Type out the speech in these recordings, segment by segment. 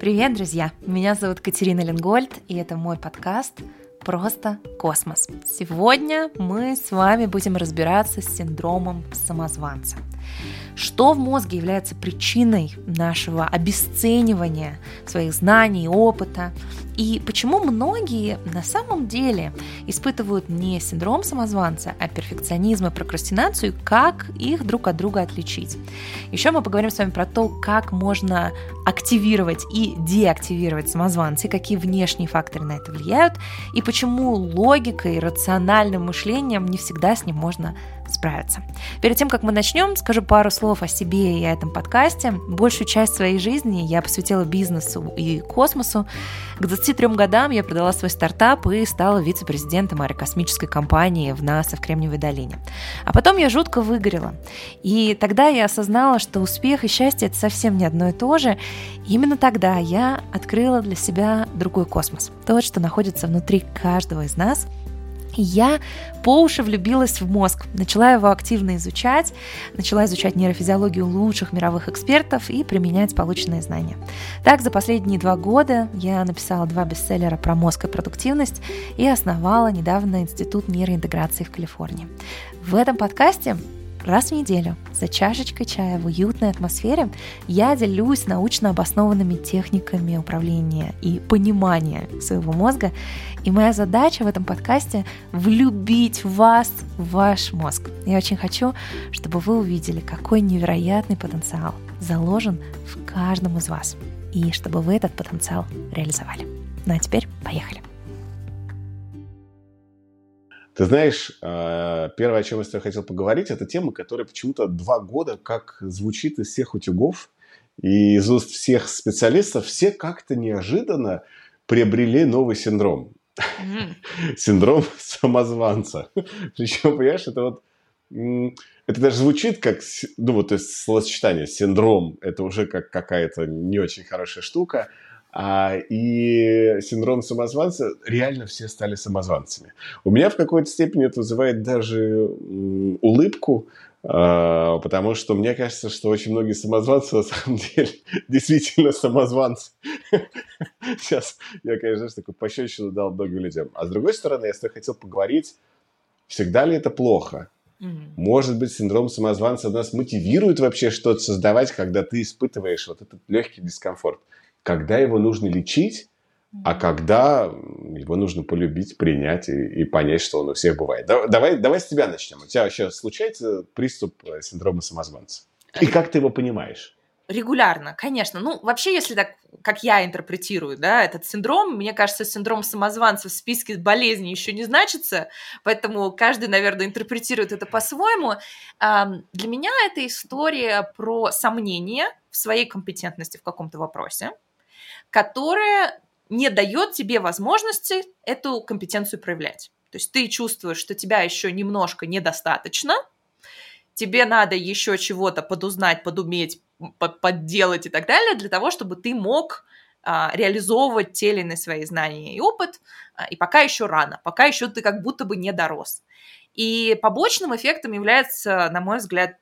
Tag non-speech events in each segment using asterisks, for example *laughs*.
Привет, друзья! Меня зовут Катерина Ленгольд, и это мой подкаст «Просто космос». Сегодня мы с вами будем разбираться с синдромом самозванца. Что в мозге является причиной нашего обесценивания своих знаний, опыта, и почему многие на самом деле испытывают не синдром самозванца, а перфекционизм и прокрастинацию, как их друг от друга отличить. Еще мы поговорим с вами про то, как можно активировать и деактивировать самозванца, и какие внешние факторы на это влияют, и почему логикой и рациональным мышлением не всегда с ним можно справиться. Перед тем, как мы начнем, скажу пару слов о себе и о этом подкасте. Большую часть своей жизни я посвятила бизнесу и космосу. К 23 годам я продала свой стартап и стала вице-президентом аэрокосмической компании в НАСА в Кремниевой долине. А потом я жутко выгорела. И тогда я осознала, что успех и счастье – это совсем не одно и то же. И именно тогда я открыла для себя другой космос. Тот, что находится внутри каждого из нас – я по уши влюбилась в мозг, начала его активно изучать, начала изучать нейрофизиологию лучших мировых экспертов и применять полученные знания. Так, за последние два года я написала два бестселлера про мозг и продуктивность и основала недавно Институт нейроинтеграции в Калифорнии. В этом подкасте Раз в неделю за чашечкой чая в уютной атмосфере я делюсь научно обоснованными техниками управления и понимания своего мозга. И моя задача в этом подкасте — влюбить вас в ваш мозг. Я очень хочу, чтобы вы увидели, какой невероятный потенциал заложен в каждом из вас. И чтобы вы этот потенциал реализовали. Ну а теперь поехали. Ты знаешь, э, первое, о чем я хотел поговорить, это тема, которая почему-то два года как звучит из всех утюгов и из уст всех специалистов. Все как-то неожиданно приобрели новый синдром. *laughs* Синдром *laughs* самозванца. *laughs* Причем, понимаешь, это вот это даже звучит как, ну вот, то есть словосочетание синдром, это уже как какая-то не очень хорошая штука. А, и синдром самозванца, реально все стали самозванцами. У меня в какой-то степени это вызывает даже улыбку, потому что мне кажется, что очень многие самозванцы на самом деле *laughs* действительно самозванцы. *laughs* Сейчас я, конечно, такую пощечину дал многим людям. А с другой стороны, я с тобой хотел поговорить, всегда ли это плохо? Может быть, синдром самозванца нас мотивирует вообще что-то создавать, когда ты испытываешь вот этот легкий дискомфорт когда его нужно лечить, а когда его нужно полюбить, принять и, и понять, что он у всех бывает. Давай, давай с тебя начнем. У тебя вообще случается приступ э, синдрома самозванца? И как ты его понимаешь? Регулярно, конечно. Ну, вообще, если так, как я интерпретирую, да, этот синдром, мне кажется, синдром самозванца в списке болезней еще не значится, поэтому каждый, наверное, интерпретирует это по-своему. Для меня это история про сомнение в своей компетентности в каком-то вопросе, которая не дает тебе возможности эту компетенцию проявлять. То есть ты чувствуешь, что тебя еще немножко недостаточно, тебе надо еще чего-то подузнать, подуметь, подделать и так далее, для того, чтобы ты мог а, реализовывать те или иные свои знания и опыт, а, и пока еще рано, пока еще ты как будто бы не дорос. И побочным эффектом является, на мой взгляд,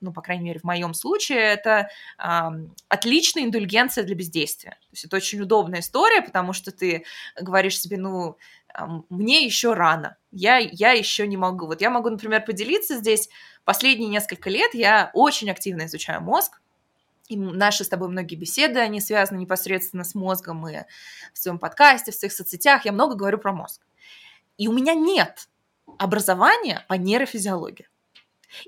ну, по крайней мере, в моем случае, это э, отличная индульгенция для бездействия. То есть это очень удобная история, потому что ты говоришь себе, ну, э, мне еще рано, я, я еще не могу. Вот я могу, например, поделиться здесь. Последние несколько лет я очень активно изучаю мозг, и наши с тобой многие беседы, они связаны непосредственно с мозгом, и в своем подкасте, в своих соцсетях я много говорю про мозг. И у меня нет образования по нейрофизиологии.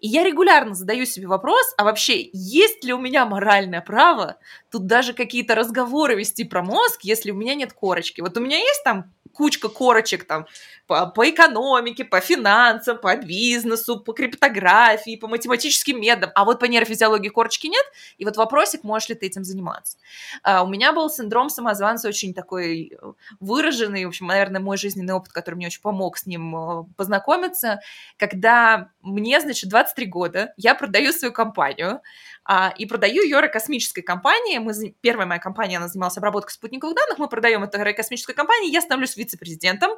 И я регулярно задаю себе вопрос, а вообще есть ли у меня моральное право тут даже какие-то разговоры вести про мозг, если у меня нет корочки? Вот у меня есть там кучка корочек там по, по экономике, по финансам, по бизнесу, по криптографии, по математическим методам, а вот по нейрофизиологии корочки нет, и вот вопросик, можешь ли ты этим заниматься. А, у меня был синдром самозванца очень такой э, выраженный, в общем, наверное, мой жизненный опыт, который мне очень помог с ним э, познакомиться, когда мне, значит, 23 года, я продаю свою компанию, а, и продаю ее аэрокосмической компании. Мы, первая моя компания, она занималась обработкой спутниковых данных, мы продаем это аэрокосмической компании, я становлюсь вице-президентом,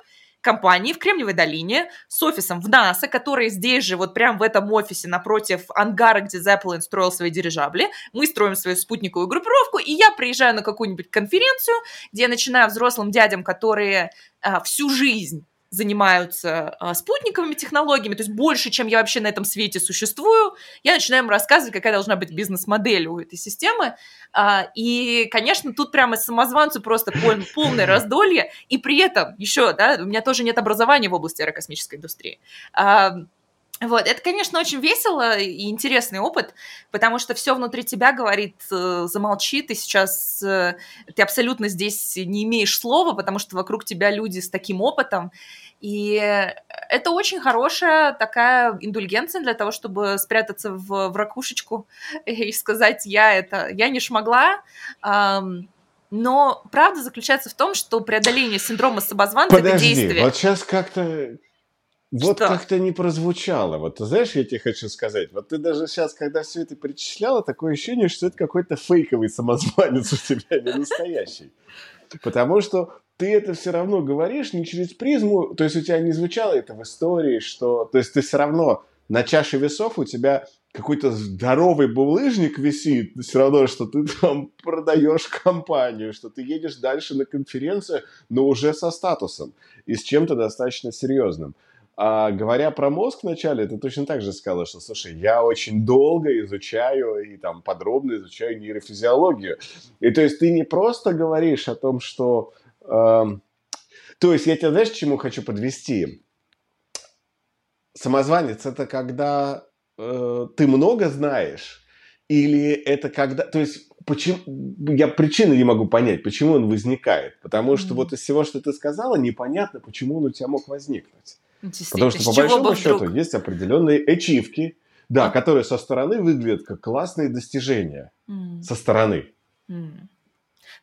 компании в Кремниевой долине с офисом в НАСА, который здесь же, вот прямо в этом офисе напротив ангара, где Zeppelin строил свои дирижабли. Мы строим свою спутниковую группировку, и я приезжаю на какую-нибудь конференцию, где я начинаю взрослым дядям, которые а, всю жизнь занимаются а, спутниковыми технологиями, то есть больше, чем я вообще на этом свете существую, я начинаю им рассказывать, какая должна быть бизнес-модель у этой системы. А, и, конечно, тут прямо самозванцу просто пол, *laughs* полное раздолье, и при этом еще, да, у меня тоже нет образования в области аэрокосмической индустрии. А, вот, это, конечно, очень весело и интересный опыт, потому что все внутри тебя говорит, э, замолчи, ты сейчас, э, ты абсолютно здесь не имеешь слова, потому что вокруг тебя люди с таким опытом, и это очень хорошая такая индульгенция для того, чтобы спрятаться в, в ракушечку *laughs* и сказать, я это, я не шмогла, но правда заключается в том, что преодоление синдрома самозванца Подожди, это действие. вот сейчас как-то вот Что? как-то не прозвучало. Вот ты знаешь, я тебе хочу сказать, вот ты даже сейчас, когда все это перечисляла, такое ощущение, что это какой-то фейковый самозванец у тебя, не настоящий. Потому что ты это все равно говоришь не через призму, то есть у тебя не звучало это в истории, что, то есть ты все равно на чаше весов у тебя какой-то здоровый булыжник висит, все равно, что ты там продаешь компанию, что ты едешь дальше на конференцию, но уже со статусом и с чем-то достаточно серьезным. А говоря про мозг вначале, ты точно так же сказала, что, слушай, я очень долго изучаю и там подробно изучаю нейрофизиологию. И то есть ты не просто говоришь о том, что... то есть я тебя, знаешь, к чему хочу подвести? Самозванец – это когда э, ты много знаешь, или это когда... То есть почему... Я причины не могу понять, почему он возникает. Потому что Мгм. вот из всего, что ты сказала, непонятно, почему он у тебя мог возникнуть. Потому что, по большому счету, вдруг? есть определенные ачивки, да, которые со стороны выглядят как классные достижения. М. Со стороны. М.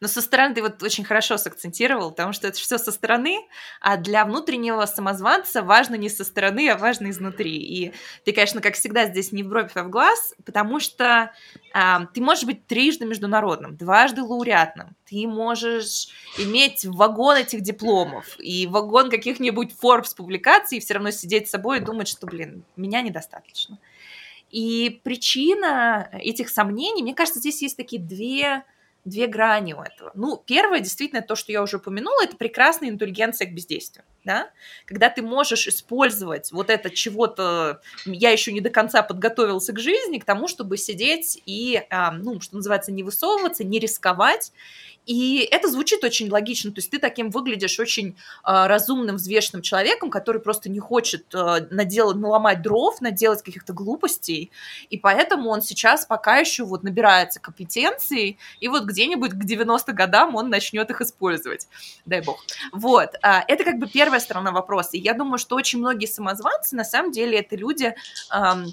Но со стороны ты вот очень хорошо сакцентировал, потому что это все со стороны, а для внутреннего самозванца важно не со стороны, а важно изнутри. И ты, конечно, как всегда, здесь не в бровь, а в глаз, потому что а, ты можешь быть трижды международным, дважды лауреатным, ты можешь иметь вагон этих дипломов и вагон каких-нибудь Forbes публикаций, и все равно сидеть с собой и думать, что, блин, меня недостаточно. И причина этих сомнений, мне кажется, здесь есть такие две, две грани у этого. Ну, первое, действительно, то, что я уже упомянула, это прекрасная индульгенция к бездействию, да? Когда ты можешь использовать вот это чего-то, я еще не до конца подготовился к жизни, к тому, чтобы сидеть и, а, ну, что называется, не высовываться, не рисковать, и это звучит очень логично, то есть ты таким выглядишь очень а, разумным, взвешенным человеком, который просто не хочет а, наделать, наломать дров, наделать каких-то глупостей, и поэтому он сейчас пока еще вот набирается компетенции, и вот где-нибудь к 90 годам он начнет их использовать, дай бог. Вот, а, это как бы первая сторона вопроса, и я думаю, что очень многие самозванцы, на самом деле, это люди, ам,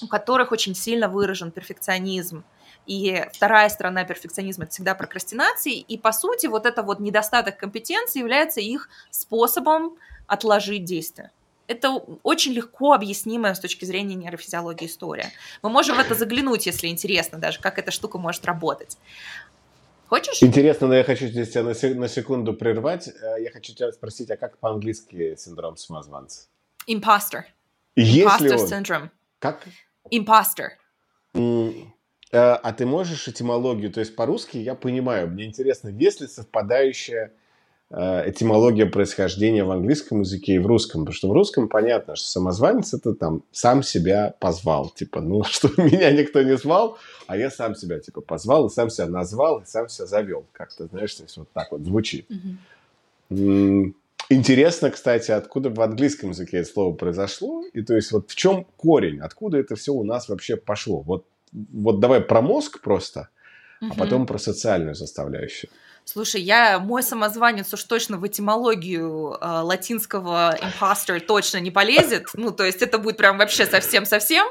у которых очень сильно выражен перфекционизм, и вторая сторона перфекционизма – это всегда прокрастинация. И, по сути, вот это вот недостаток компетенции является их способом отложить действие. Это очень легко объяснимая с точки зрения нейрофизиологии история. Мы можем в это заглянуть, если интересно даже, как эта штука может работать. Хочешь? Интересно, но я хочу здесь тебя на, се- на секунду прервать. Э, Я хочу тебя спросить, а как по-английски синдром самозванца? Imposter он... syndrome. Как? М, э, А ты можешь этимологию, то есть по-русски я понимаю, мне интересно, есть ли совпадающая э, этимология происхождения в английском языке и в русском? Потому что в русском понятно, что самозванец это там сам себя позвал, типа, ну *laughs* что меня никто не звал, а я сам себя типа позвал и сам себя назвал и сам себя завел, как-то знаешь, то есть вот так вот звучит. М, Интересно, кстати, откуда в английском языке это слово произошло, и то есть вот в чем корень, откуда это все у нас вообще пошло. Вот, вот давай про мозг просто, а Мгм. потом про социальную составляющую. Слушай, я мой самозванец уж точно в этимологию э, латинского imposter точно не полезет. Ну, то есть это будет прям вообще совсем-совсем.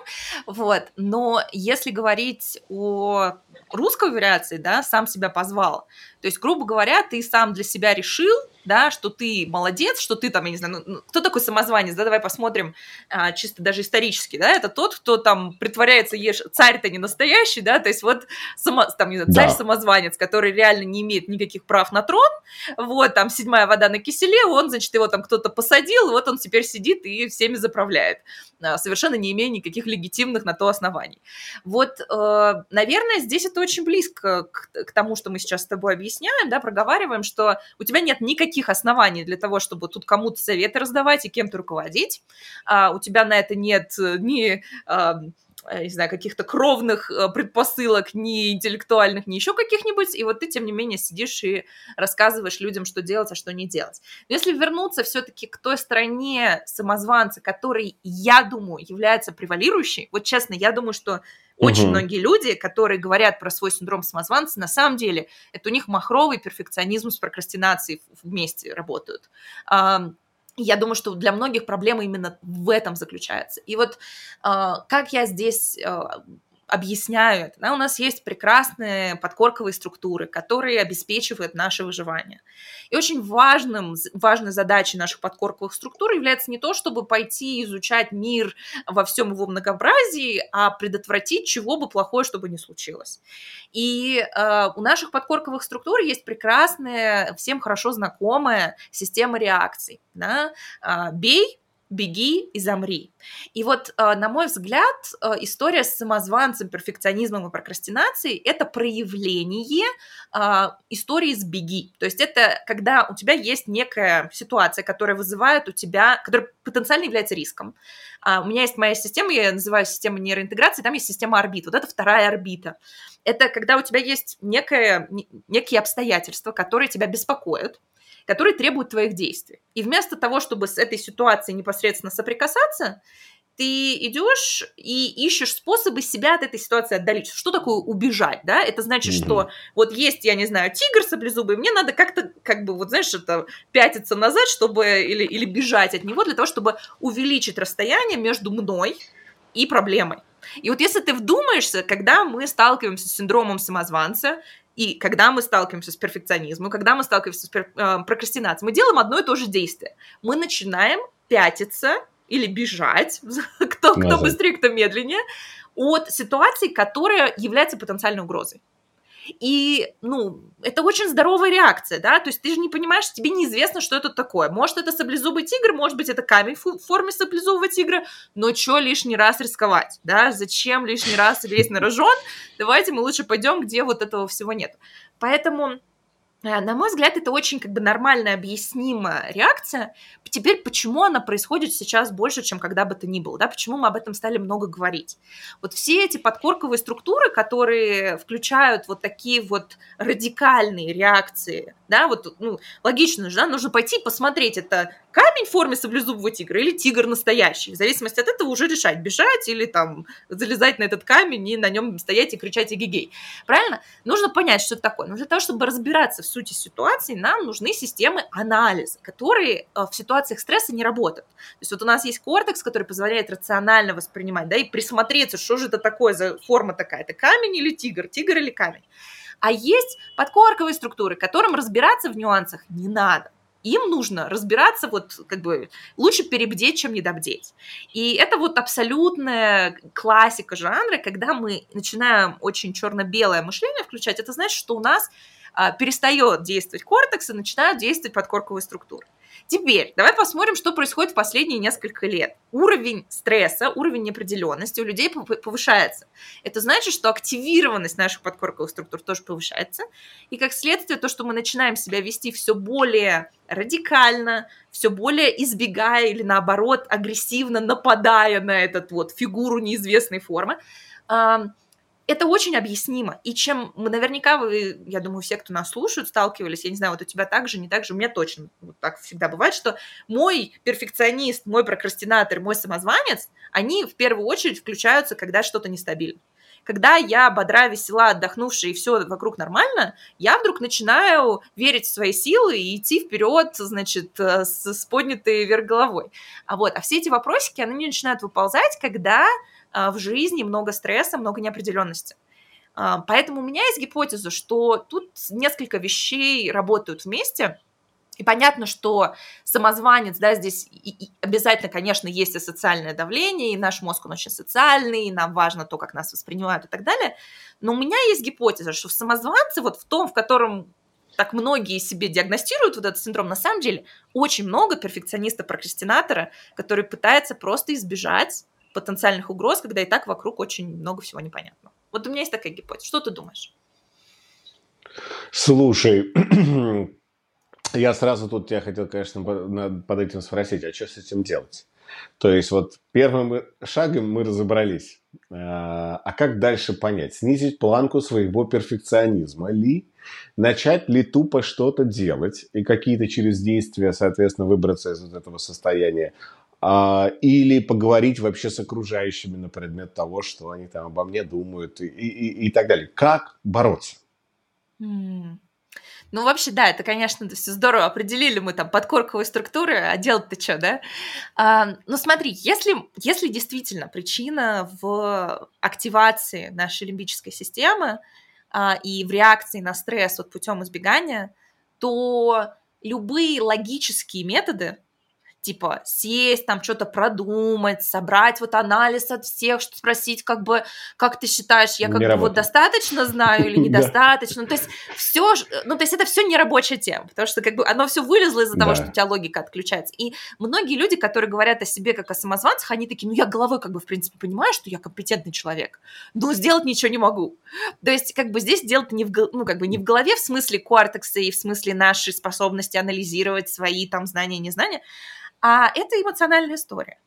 Вот. Но если говорить о русской вариации, да, сам себя позвал. То есть, грубо говоря, ты сам для себя решил, да, что ты молодец, что ты там, я не знаю, ну, ну, кто такой самозванец, да, давай посмотрим а, чисто даже исторически, да, это тот, кто там притворяется, ешь, царь-то не настоящий, да, то есть вот само, там, не знаю, царь-самозванец, который реально не имеет никаких никаких прав на трон, вот, там, седьмая вода на киселе, он, значит, его там кто-то посадил, вот он теперь сидит и всеми заправляет, а, совершенно не имея никаких легитимных на то оснований. Вот, э, наверное, здесь это очень близко к, к тому, что мы сейчас с тобой объясняем, да, проговариваем, что у тебя нет никаких оснований для того, чтобы тут кому-то советы раздавать и кем-то руководить, а у тебя на это нет ни Э, не знаю, каких-то кровных э, предпосылок, ни интеллектуальных, ни еще каких-нибудь, и вот ты, тем не менее, сидишь и рассказываешь людям, что делать, а что не делать. Но если вернуться все-таки к той стороне самозванца, который, я думаю, является превалирующей, вот честно, я думаю, что очень угу. многие люди, которые говорят про свой синдром самозванца, на самом деле это у них махровый перфекционизм с прокрастинацией вместе работают. Я думаю, что для многих проблема именно в этом заключается. И вот э, как я здесь объясняю это. Да, у нас есть прекрасные подкорковые структуры, которые обеспечивают наше выживание. И очень важным, важной задачей наших подкорковых структур является не то, чтобы пойти изучать мир во всем его многообразии, а предотвратить чего бы плохое, чтобы не случилось. И э, у наших подкорковых структур есть прекрасная, всем хорошо знакомая система реакций. Да? Э, бей, беги и замри. И вот, э, на мой взгляд, э, история с самозванцем, перфекционизмом и прокрастинацией – это проявление э, истории с беги. То есть это когда у тебя есть некая ситуация, которая вызывает у тебя, которая потенциально является риском. А, у меня есть моя система, я называю систему нейроинтеграции, там есть система орбит. Вот это вторая орбита. Это когда у тебя есть некое, некие обстоятельства, которые тебя беспокоят, которые требуют твоих действий. И вместо того, чтобы с этой ситуацией непосредственно соприкасаться, ты идешь и ищешь способы себя от этой ситуации отдалить. Что такое убежать, да? Это значит, mm-hmm. что вот есть, я не знаю, тигр саблезубый, мне надо как-то, как бы, вот знаешь, это пятиться назад, чтобы, или, или бежать от него для того, чтобы увеличить расстояние между мной и проблемой. И вот если ты вдумаешься, когда мы сталкиваемся с синдромом самозванца, и когда мы сталкиваемся с перфекционизмом, когда мы сталкиваемся с пер- э, прокрастинацией, мы делаем одно и то же действие. Мы начинаем пятиться или бежать, *laughs* кто, кто быстрее, кто медленнее, от ситуации, которая является потенциальной угрозой. И, ну, это очень здоровая реакция, да, то есть ты же не понимаешь, тебе неизвестно, что это такое. Может, это саблезубый тигр, может быть, это камень в форме саблезубого тигра, но что лишний раз рисковать, да, зачем лишний раз лезть на рожон, давайте мы лучше пойдем, где вот этого всего нет. Поэтому на мой взгляд, это очень как бы нормальная, объяснимая реакция. Теперь, почему она происходит сейчас больше, чем когда бы то ни было, да, почему мы об этом стали много говорить. Вот все эти подкорковые структуры, которые включают вот такие вот радикальные реакции, да, вот, ну, логично же, да, нужно пойти посмотреть, это камень в форме саблезубого тигра или тигр настоящий. В зависимости от этого уже решать, бежать или там залезать на этот камень и на нем стоять и кричать эгегей. Правильно? Нужно понять, что это такое. Но для того, чтобы разбираться в сути ситуации, нам нужны системы анализа, которые э, в ситуациях стресса не работают. То есть вот у нас есть кортекс, который позволяет рационально воспринимать, да, и присмотреться, что же это такое за форма такая, это камень или тигр, тигр или камень. А есть подкорковые структуры, которым разбираться в нюансах не надо им нужно разбираться, вот как бы лучше перебдеть, чем недобдеть. И это вот абсолютная классика жанра, когда мы начинаем очень черно-белое мышление включать, это значит, что у нас а, перестает действовать кортекс и начинают действовать подкорковые структуры. Теперь давай посмотрим, что происходит в последние несколько лет. Уровень стресса, уровень неопределенности у людей повышается. Это значит, что активированность наших подкорковых структур тоже повышается. И как следствие, то, что мы начинаем себя вести все более радикально, все более избегая или наоборот агрессивно нападая на этот вот фигуру неизвестной формы, это очень объяснимо. И чем мы наверняка, вы, я думаю, все, кто нас слушают, сталкивались, я не знаю, вот у тебя так же, не так же, у меня точно вот так всегда бывает, что мой перфекционист, мой прокрастинатор, мой самозванец, они в первую очередь включаются, когда что-то нестабильно. Когда я бодра, весела, отдохнувшая, и все вокруг нормально, я вдруг начинаю верить в свои силы и идти вперед, значит, э, с, с поднятой вверх головой. А вот, а все эти вопросики, они начинают выползать, когда в жизни много стресса, много неопределенности. А, поэтому у меня есть гипотеза, что тут несколько вещей работают вместе. И понятно, что самозванец, да, здесь и, и обязательно, конечно, есть и социальное давление, и наш мозг, он очень социальный, и нам важно то, как нас воспринимают и так далее. Но у меня есть гипотеза, что в самозванце, вот в том, в котором так многие себе диагностируют вот этот синдром, на самом деле очень много перфекциониста-прокрастинатора, который пытается просто избежать потенциальных угроз, когда и так вокруг очень много всего непонятного. Вот у меня есть такая гипотеза. Что ты думаешь? Слушай, *clears throat* я сразу тут тебя хотел, конечно, под этим спросить, а что с этим делать? То есть вот первым шагом мы разобрались. А, а как дальше понять? Снизить планку своего перфекционизма ли? Начать ли тупо что-то делать и какие-то через действия, соответственно, выбраться из вот этого состояния? А, или поговорить вообще с окружающими на предмет того, что они там обо мне думают и, и, и так далее. Как бороться? Ну, вообще, да, это, конечно, все здорово. Определили мы там подкорковые структуры, а делать-то что, да? А, ну, смотри, если, если действительно причина в активации нашей лимбической системы а, и в реакции на стресс вот путем избегания, то любые логические методы, типа сесть, там что-то продумать, собрать вот анализ от всех, спросить, как бы, как ты считаешь, я как не бы работает. вот достаточно знаю или *laughs* недостаточно. То есть все, ну, то есть это все не рабочая тема, потому что как бы оно все вылезло из-за того, что у тебя логика отключается. И многие люди, которые говорят о себе как о самозванцах, они такие, ну, я головой как бы, в принципе, понимаю, что я компетентный человек, но сделать ничего не могу. То есть как бы здесь делать не в, ну, как бы не в голове в смысле кортекса и в смысле нашей способности анализировать свои там знания и незнания, а это эмоциональная история.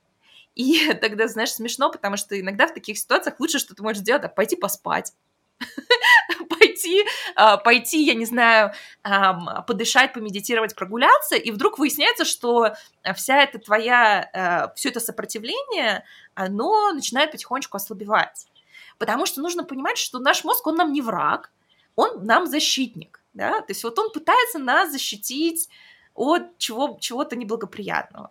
И *laughs* тогда, знаешь, смешно, потому что иногда в таких ситуациях лучше, что ты можешь сделать, это пойти поспать, *laughs* пойти, а, пойти, я не знаю, подышать, помедитировать, прогуляться, и вдруг выясняется, что вся эта твоя, а, все это сопротивление, оно начинает потихонечку ослабевать. Потому что нужно понимать, что наш мозг, он нам не враг, он нам защитник, да, то есть вот он пытается нас защитить от чего, чего-то неблагоприятного.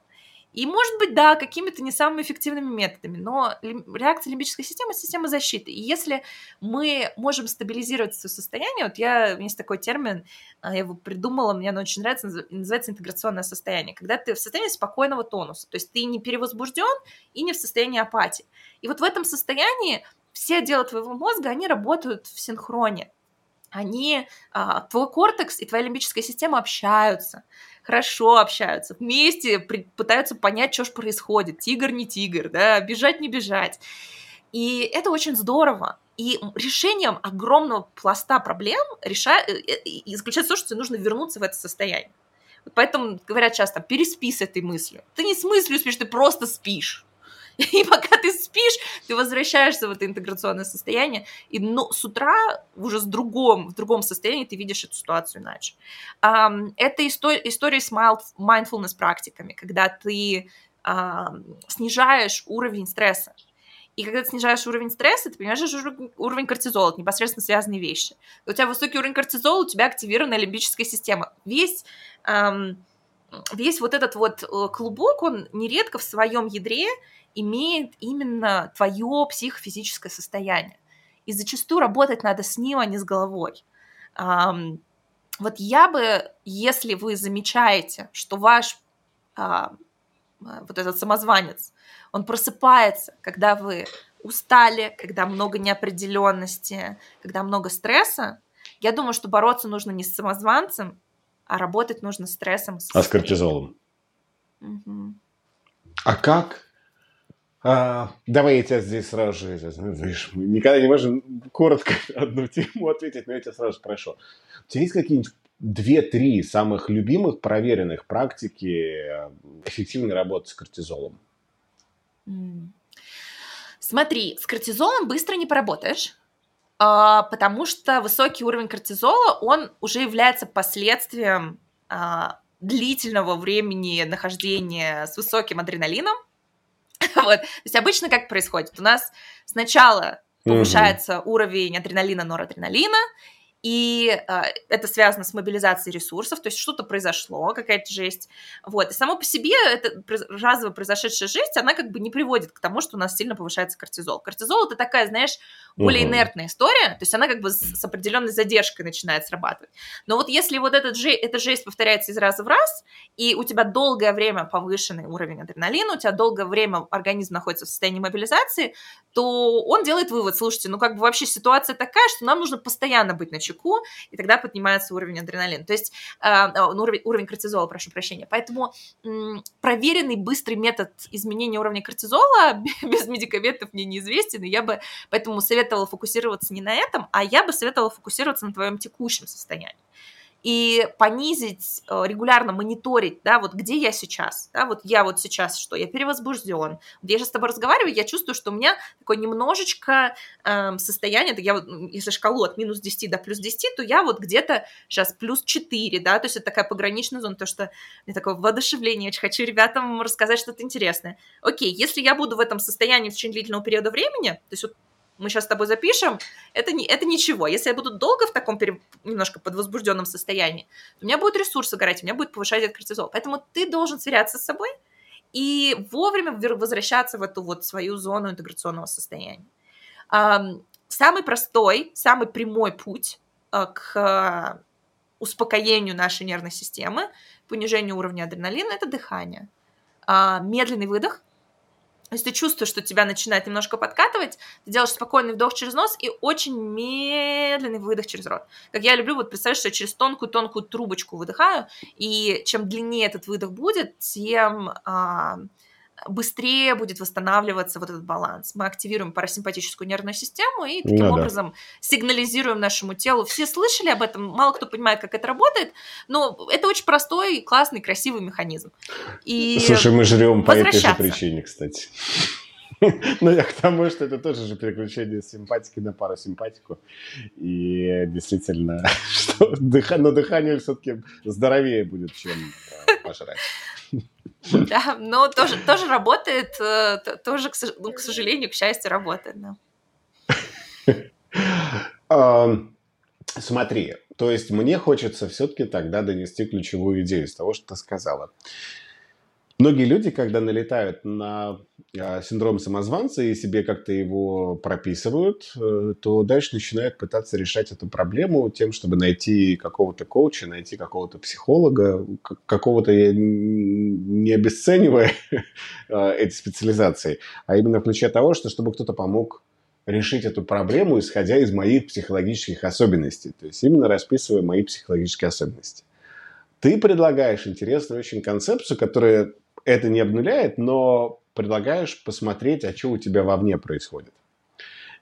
И, может быть, да, какими-то не самыми эффективными методами, но реакция лимбической системы – система защиты. И если мы можем стабилизировать свое состояние, вот я, есть такой термин, а, я его придумала, мне оно очень нравится, называется интеграционное состояние, когда ты в состоянии спокойного тонуса, то есть ты не перевозбужден и не в состоянии апатии. И вот в этом состоянии все отделы твоего мозга, они работают в синхроне, они, а, твой кортекс и твоя лимбическая система общаются, хорошо общаются, вместе пытаются понять, что же происходит, тигр не тигр, да, бежать не бежать. И это очень здорово. И решением огромного пласта проблем реша... Э, э, заключается в том, что тебе нужно вернуться в это состояние. Поэтому говорят часто, переспи с этой мыслью. Ты не с мыслью спишь, ты просто спишь. *laughs* И пока ты спишь, ты возвращаешься в это интеграционное состояние, и ну, с утра уже с другом, в другом состоянии ты видишь эту ситуацию иначе. Это история, с mindfulness практиками, когда ты снижаешь уровень стресса. И когда ты снижаешь уровень стресса, ты понимаешь, что уровень кортизола, это непосредственно связанные вещи. У тебя высокий уровень кортизола, у тебя активирована лимбическая система. Весь, эм, весь вот этот вот э, клубок, он нередко в своем ядре имеет именно твое психофизическое состояние. И зачастую работать надо с ним, а не с головой. Вот я бы, если вы замечаете, что ваш а, вот этот самозванец, он просыпается, когда вы устали, когда много неопределенности, когда много стресса, я думаю, что бороться нужно не с самозванцем, а работать нужно с стрессом. С а с кортизолом. Угу. А как а, давай я тебя здесь сразу же, знаешь, мы никогда не можем коротко *laughs* одну тему ответить, но я тебя сразу спрошу. У тебя есть какие-нибудь две-три самых любимых, проверенных практики э, эффективной работы с кортизолом? Смотри, с кортизолом быстро не поработаешь, а, потому что высокий уровень кортизола, он уже является последствием а, длительного времени нахождения с высоким адреналином, *laughs* вот. То есть обычно как происходит? У нас сначала повышается угу. уровень адреналина, норадреналина, и э, это связано с мобилизацией ресурсов, то есть что-то произошло, какая-то жесть, вот, и само по себе эта разово произошедшая жесть, она как бы не приводит к тому, что у нас сильно повышается кортизол. Кортизол это такая, знаешь, более инертная история, то есть она как бы с, с определенной задержкой начинает срабатывать. Но вот если вот этот же, эта жесть повторяется из раза в раз, и у тебя долгое время повышенный уровень адреналина, у тебя долгое время организм находится в состоянии мобилизации, то он делает вывод, слушайте, ну как бы вообще ситуация такая, что нам нужно постоянно быть на чеку, чеку, и тогда поднимается уровень адреналина. То есть э, уровень, уровень кортизола, прошу прощения. Поэтому м, проверенный быстрый метод изменения уровня кортизола *laughs* без медикаментов мне неизвестен, и я бы поэтому советовала фокусироваться не на этом, а я бы советовала фокусироваться на твоем текущем состоянии и понизить, э, регулярно мониторить, да, вот где я сейчас, да, вот я вот сейчас что, я перевозбужден, я сейчас с тобой разговариваю, я чувствую, что у меня такое немножечко э, состояние, я вот, если шкалу от минус 10 до плюс 10, то я вот где-то сейчас плюс 4, да, то есть это такая пограничная зона, то что мне такое воодушевление, очень хочу ребятам рассказать что-то интересное. Окей, если я буду в этом состоянии в течение длительного периода времени, то есть вот мы сейчас с тобой запишем, это, не, это ничего. Если я буду долго в таком пере, немножко подвозбужденном состоянии, то у меня будет ресурсы горать, у меня будет повышать этот кортизол. Поэтому ты должен сверяться с собой и вовремя возвращаться в эту вот свою зону интеграционного состояния. Самый простой, самый прямой путь э, к успокоению нашей нервной системы, понижению уровня адреналина – это дыхание. А, медленный выдох – если ты чувствуешь, что тебя начинает немножко подкатывать, ты делаешь спокойный вдох через нос и очень медленный выдох через рот. Как я люблю, вот представь, что я через тонкую-тонкую трубочку выдыхаю, и чем длиннее этот выдох будет, тем а, быстрее будет восстанавливаться вот этот баланс. Мы активируем парасимпатическую нервную систему и таким ну, образом да. сигнализируем нашему телу. Все слышали об этом, мало кто понимает, как это работает, но это очень простой, классный, красивый механизм. И Слушай, мы жрем по этой же причине, кстати. *laughs* Но я к тому, что это тоже же переключение симпатики на парасимпатику. И действительно, *laughs* что дыха, но дыхание все-таки здоровее будет, чем э, пожрать. *laughs* Да, но тоже, тоже работает, э, тоже, ну, к сожалению, к счастью, работает, да. *laughs* Смотри, то есть мне хочется все-таки тогда донести ключевую идею из того, что ты сказала. Многие люди, когда налетают на а, синдром самозванца и себе как-то его прописывают, э, то дальше начинают пытаться решать эту проблему тем, чтобы найти какого-то коуча, найти какого-то психолога, какого-то, не обесценивая *laughs* а, эти специализации, а именно в ключе того, что чтобы кто-то помог решить эту проблему, исходя из моих психологических особенностей. То есть именно расписывая мои психологические особенности. Ты предлагаешь интересную очень концепцию, которая это не обнуляет, но предлагаешь посмотреть, а что у тебя вовне происходит.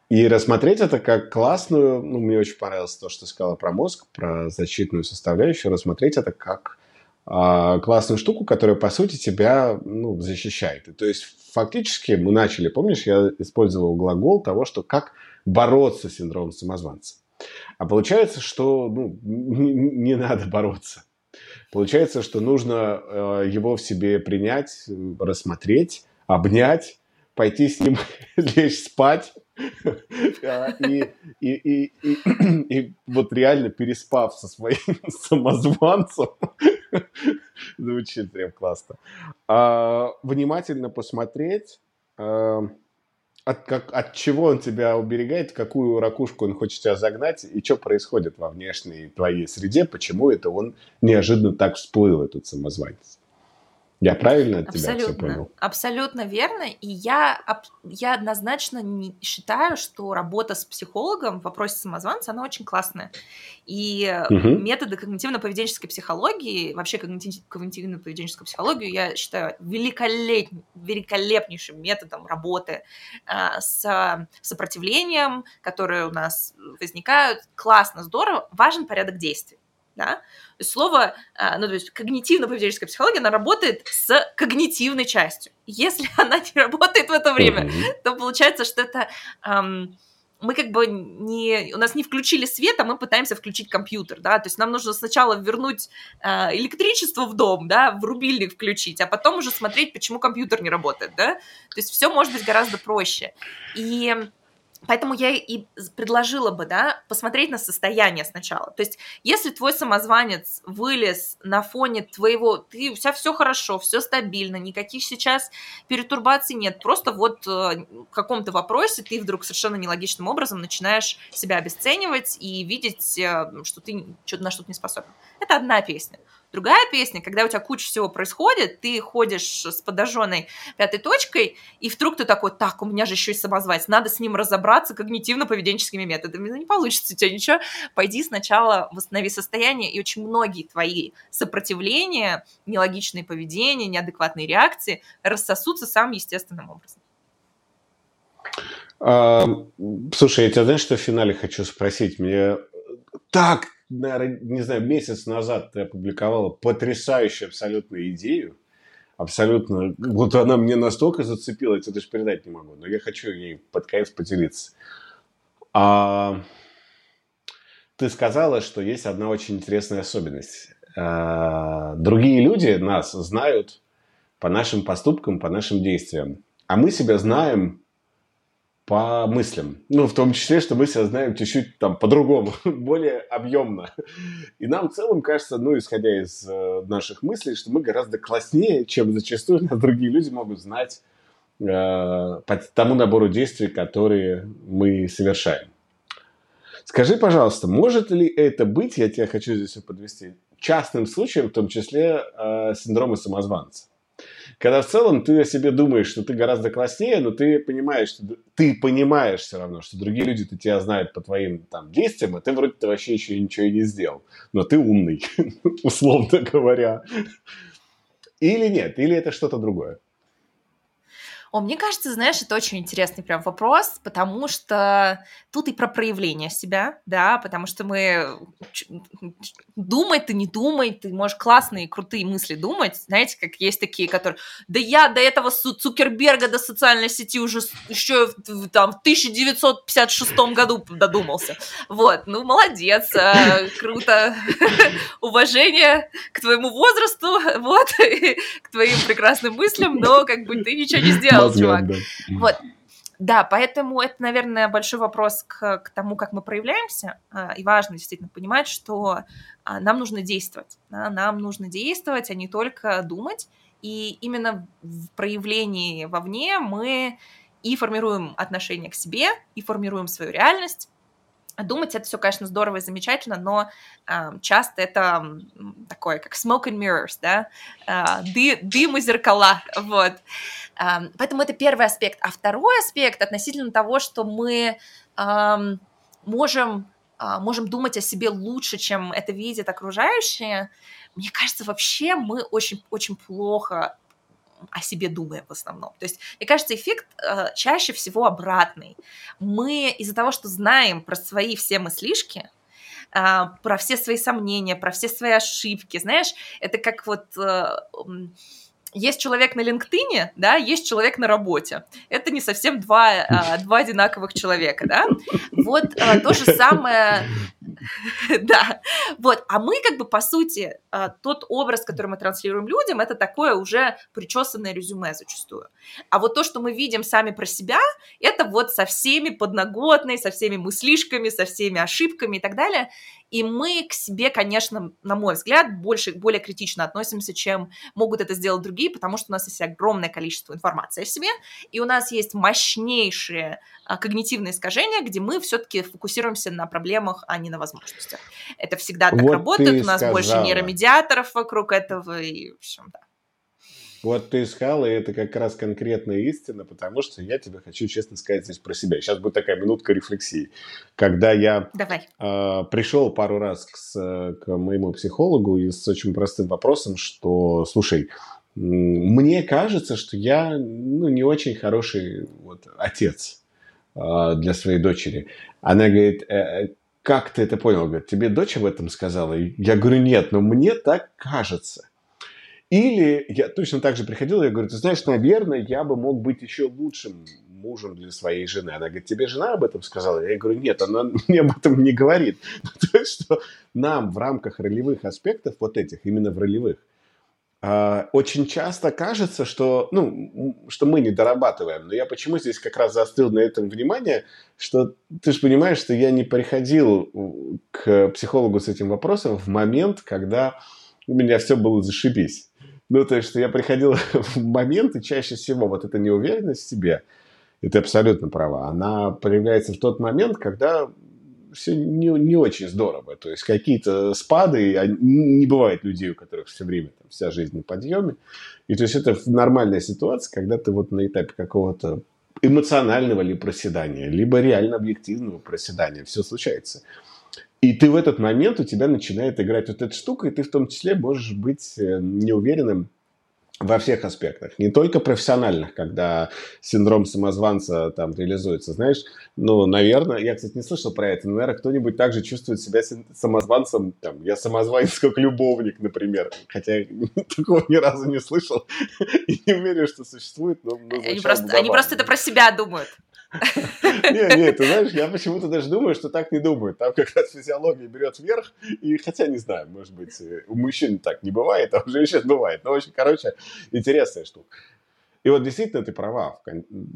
И рассмотреть это как классную, ну, мне очень понравилось то, что сказала про мозг, про защитную составляющую, рассмотреть это как э, классную штуку, которая, по сути, тебя ну, защищает. И, то есть, фактически мы начали, помнишь, я использовал глагол того, что как бороться с синдромом самозванца. А получается, что ну, *laughs* не, не надо бороться. Получается, что нужно э, его в себе принять, рассмотреть, обнять, пойти с ним *laughs* лечь спать. И, и, и, и, и вот реально переспав со своим *laughs* самозванцем, звучит прям классно, а, внимательно посмотреть, а, от, как, от чего он тебя уберегает, какую ракушку он хочет тебя загнать, и что происходит во внешней твоей среде, почему это он неожиданно так всплыл, этот самозванец. Я правильно от абсолютно, тебя все понял? Абсолютно верно. И я, я однозначно не считаю, что работа с психологом в вопросе самозванца, она очень классная. И угу. методы когнитивно-поведенческой психологии, вообще когнитивно-поведенческую психологию, я считаю великолеп, великолепнейшим методом работы а, с сопротивлением, которые у нас возникают. Классно, здорово. Важен порядок действий да, то есть слово, а, ну, то есть когнитивно-поведенческая психология, она работает с когнитивной частью. Если *laughs* она не работает в это время, mm-hmm. то получается, что это эм, мы как бы не, у нас не включили свет, а мы пытаемся включить компьютер, да, то есть нам нужно сначала вернуть э, электричество в дом, да, в рубильник включить, а потом уже смотреть, почему компьютер не работает, да, то есть все может быть гораздо проще. И Поэтому я и предложила бы, да, посмотреть на состояние сначала. То есть, если твой самозванец вылез на фоне твоего, ты, у тебя все хорошо, все стабильно, никаких сейчас перетурбаций нет, просто вот э, в каком-то вопросе ты вдруг совершенно нелогичным образом начинаешь себя обесценивать и видеть, э, что ты на что-то не способен. Это одна песня. Другая песня, когда у тебя куча всего происходит, ты ходишь с подожженной пятой точкой, и вдруг ты такой, так, у меня же еще и самозванец, надо с ним разобраться когнитивно-поведенческими методами. Ну, не получится у тебя ничего. Пойди сначала восстанови состояние, и очень многие твои сопротивления, нелогичные поведения, неадекватные реакции рассосутся самым естественным образом. А, слушай, я тебя, знаешь, что в финале хочу спросить? Мне так, наверное, не знаю, месяц назад ты опубликовала потрясающую абсолютно идею. Абсолютно. Вот она мне настолько зацепила, я тебе даже передать не могу. Но я хочу ей под конец поделиться. А, ты сказала, что есть одна очень интересная особенность. А, другие люди нас знают по нашим поступкам, по нашим действиям. А мы себя знаем по мыслям. Ну, в том числе, что мы себя знаем чуть-чуть там по-другому, *laughs* более объемно. И нам в целом кажется, ну, исходя из э, наших мыслей, что мы гораздо класснее, чем зачастую нас *laughs* другие люди могут знать э, по тому набору действий, которые мы совершаем. Скажи, пожалуйста, может ли это быть, я тебя хочу здесь подвести, частным случаем, в том числе э, синдрома самозванца? Когда в целом ты о себе думаешь, что ты гораздо класснее, но ты понимаешь, что ты понимаешь все равно, что другие люди-то тебя знают по твоим там действиям, а ты вроде ты вообще еще ничего и не сделал. Но ты умный, *laughs* условно говоря. Или нет, или это что-то другое. О, мне кажется, знаешь, это очень интересный прям вопрос, потому что тут и про проявление себя, да, потому что мы думай, ты не думай, ты можешь классные, крутые мысли думать, знаете, как есть такие, которые, да я до этого Цукерберга до социальной сети уже еще там в 1956 году додумался, вот, ну молодец, э, круто, *laughs* уважение к твоему возрасту, *laughs* вот, к твоим прекрасным мыслям, но как бы ты ничего не сделал чувак. Да. Вот. Да, поэтому это, наверное, большой вопрос к, к тому, как мы проявляемся. А, и важно действительно понимать, что а, нам нужно действовать. Да, нам нужно действовать, а не только думать. И именно в проявлении вовне мы и формируем отношение к себе, и формируем свою реальность, Думать это все, конечно, здорово и замечательно, но э, часто это такое, как smoke and mirrors, да, э, ды, дым и зеркала, вот. Э, поэтому это первый аспект. А второй аспект относительно того, что мы э, можем, э, можем думать о себе лучше, чем это видят окружающие, мне кажется, вообще мы очень-очень плохо о себе думаем в основном. То есть, мне кажется, эффект э, чаще всего обратный. Мы из-за того, что знаем про свои все мыслишки, э, про все свои сомнения, про все свои ошибки, знаешь, это как вот... Э, есть человек на LinkedIn, да, есть человек на работе. Это не совсем два, а, *laughs* два одинаковых человека, да. Вот а, то же самое *laughs* да, вот, а мы как бы, по сути, а, тот образ, который мы транслируем людям, это такое уже причесанное резюме зачастую. А вот то, что мы видим сами про себя, это вот со всеми подноготной, со всеми мыслишками, со всеми ошибками и так далее. И мы к себе, конечно, на мой взгляд, больше, более критично относимся, чем могут это сделать другие, потому что у нас есть огромное количество информации о себе, и у нас есть мощнейшие а, когнитивные искажения, где мы все-таки фокусируемся на проблемах, а не на возможностях. Это всегда так вот работает, у нас сказала. больше нейромедиаторов вокруг этого, и в общем, да. Вот ты искал, и это как раз конкретная истина, потому что я тебе хочу честно сказать здесь про себя. Сейчас будет такая минутка рефлексии. Когда я Давай. Э, пришел пару раз к, к моему психологу и с очень простым вопросом, что, слушай, мне кажется, что я ну, не очень хороший вот, отец э, для своей дочери. Она говорит, э, э как ты это понял? Говорит, тебе дочь об этом сказала? Я говорю, нет, но мне так кажется. Или я точно так же приходил, я говорю, ты знаешь, наверное, я бы мог быть еще лучшим мужем для своей жены. Она говорит, тебе жена об этом сказала? Я говорю, нет, она мне об этом не говорит. *laughs* То есть, что нам в рамках ролевых аспектов, вот этих, именно в ролевых, а, очень часто кажется, что, ну, что мы не дорабатываем. Но я почему здесь как раз заострил на этом внимание, что ты же понимаешь, что я не приходил к психологу с этим вопросом в момент, когда у меня все было зашибись. Ну, то есть, что я приходил *laughs* в моменты, чаще всего вот эта неуверенность в себе, и ты абсолютно права, она появляется в тот момент, когда все не, не очень здорово. То есть какие-то спады, не бывает людей, у которых все время, там, вся жизнь на подъеме. И то есть это нормальная ситуация, когда ты вот на этапе какого-то эмоционального ли проседания, либо реально объективного проседания. Все случается. И ты в этот момент, у тебя начинает играть вот эта штука, и ты в том числе можешь быть э, неуверенным во всех аспектах, не только профессиональных, когда синдром самозванца там реализуется, знаешь, ну, наверное, я, кстати, не слышал про это, но, наверное, кто-нибудь также чувствует себя самозванцем, там, я самозванец *laughs* как любовник, например, хотя *laughs* такого ни разу не слышал. *laughs* И не уверен, что существует, но, но они, просто, они просто это про себя думают. *laughs* Не, не, ты знаешь, я почему-то даже думаю, что так не думают. Там как раз физиология берет вверх, и хотя не знаю, может быть, у мужчин так не бывает, а у женщин бывает. Но очень, короче, интересная штука. И вот действительно ты права.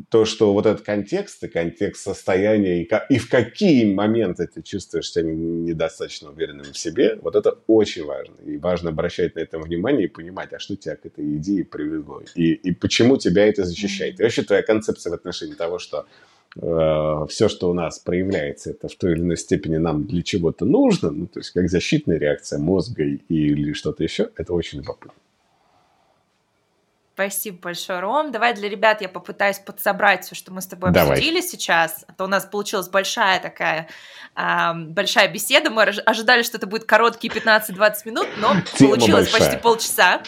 То, что вот этот контекст и контекст состояния, и, в какие моменты ты чувствуешь себя недостаточно уверенным в себе, вот это очень важно. И важно обращать на это внимание и понимать, а что тебя к этой идее привело. И, и почему тебя это защищает. И вообще твоя концепция в отношении того, что э, все, что у нас проявляется, это в той или иной степени нам для чего-то нужно, ну, то есть как защитная реакция мозга или что-то еще, это очень любопытно. Спасибо большое, Ром. Давай для ребят я попытаюсь подсобрать все, что мы с тобой Давай. обсудили сейчас. А то у нас получилась большая такая э, большая беседа. Мы ожидали, что это будет короткие 15-20 минут, но Тема получилось большая. почти полчаса.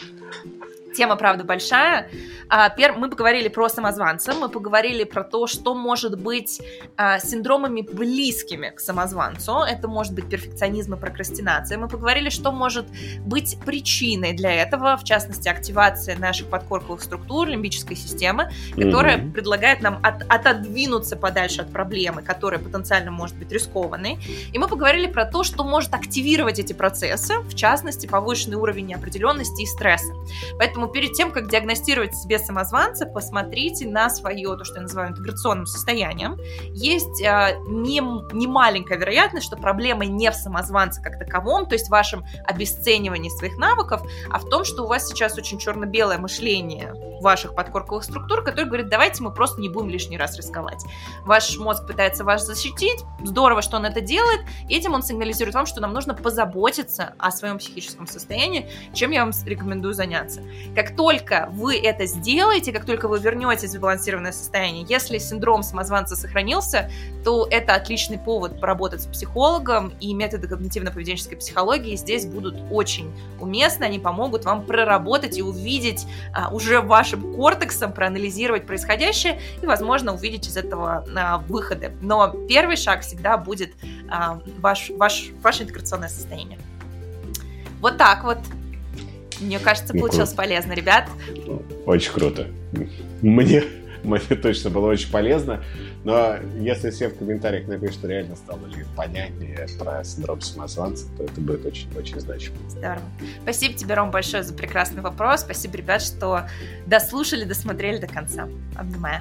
Тема, правда, большая. А, мы поговорили про самозванца, мы поговорили про то, что может быть а, синдромами близкими к самозванцу. Это может быть перфекционизм и прокрастинация. Мы поговорили, что может быть причиной для этого, в частности, активация наших подкорковых структур, лимбической системы, которая mm-hmm. предлагает нам от, отодвинуться подальше от проблемы, которая потенциально может быть рискованной. И мы поговорили про то, что может активировать эти процессы, в частности, повышенный уровень неопределенности и стресса. Поэтому перед тем, как диагностировать себе самозванца, посмотрите на свое, то, что я называю интеграционным состоянием. Есть э, не, не маленькая вероятность, что проблема не в самозванце как таковом, то есть в вашем обесценивании своих навыков, а в том, что у вас сейчас очень черно-белое мышление ваших подкорковых структур, который говорит, давайте мы просто не будем лишний раз рисковать. Ваш мозг пытается вас защитить, здорово, что он это делает, этим он сигнализирует вам, что нам нужно позаботиться о своем психическом состоянии, чем я вам рекомендую заняться. Как только вы это сделаете, как только вы вернетесь в сбалансированное состояние. Если синдром самозванца сохранился, то это отличный повод поработать с психологом, и методы когнитивно-поведенческой психологии здесь будут очень уместны, они помогут вам проработать и увидеть а, уже вашим кортексом, проанализировать происходящее и, возможно, увидеть из этого а, выходы. Но первый шаг всегда будет а, ваш, ваш, ваше интеграционное состояние. Вот так вот. Мне кажется, ну, получилось круто. полезно, ребят. Очень круто. Мне, мне точно было очень полезно. Но если все в комментариях напишут, что реально стало ли понятнее про синдром самозванца, то это будет очень-очень значимо. Здорово. Спасибо тебе, Ром, большое за прекрасный вопрос. Спасибо, ребят, что дослушали, досмотрели до конца. Обнимаю.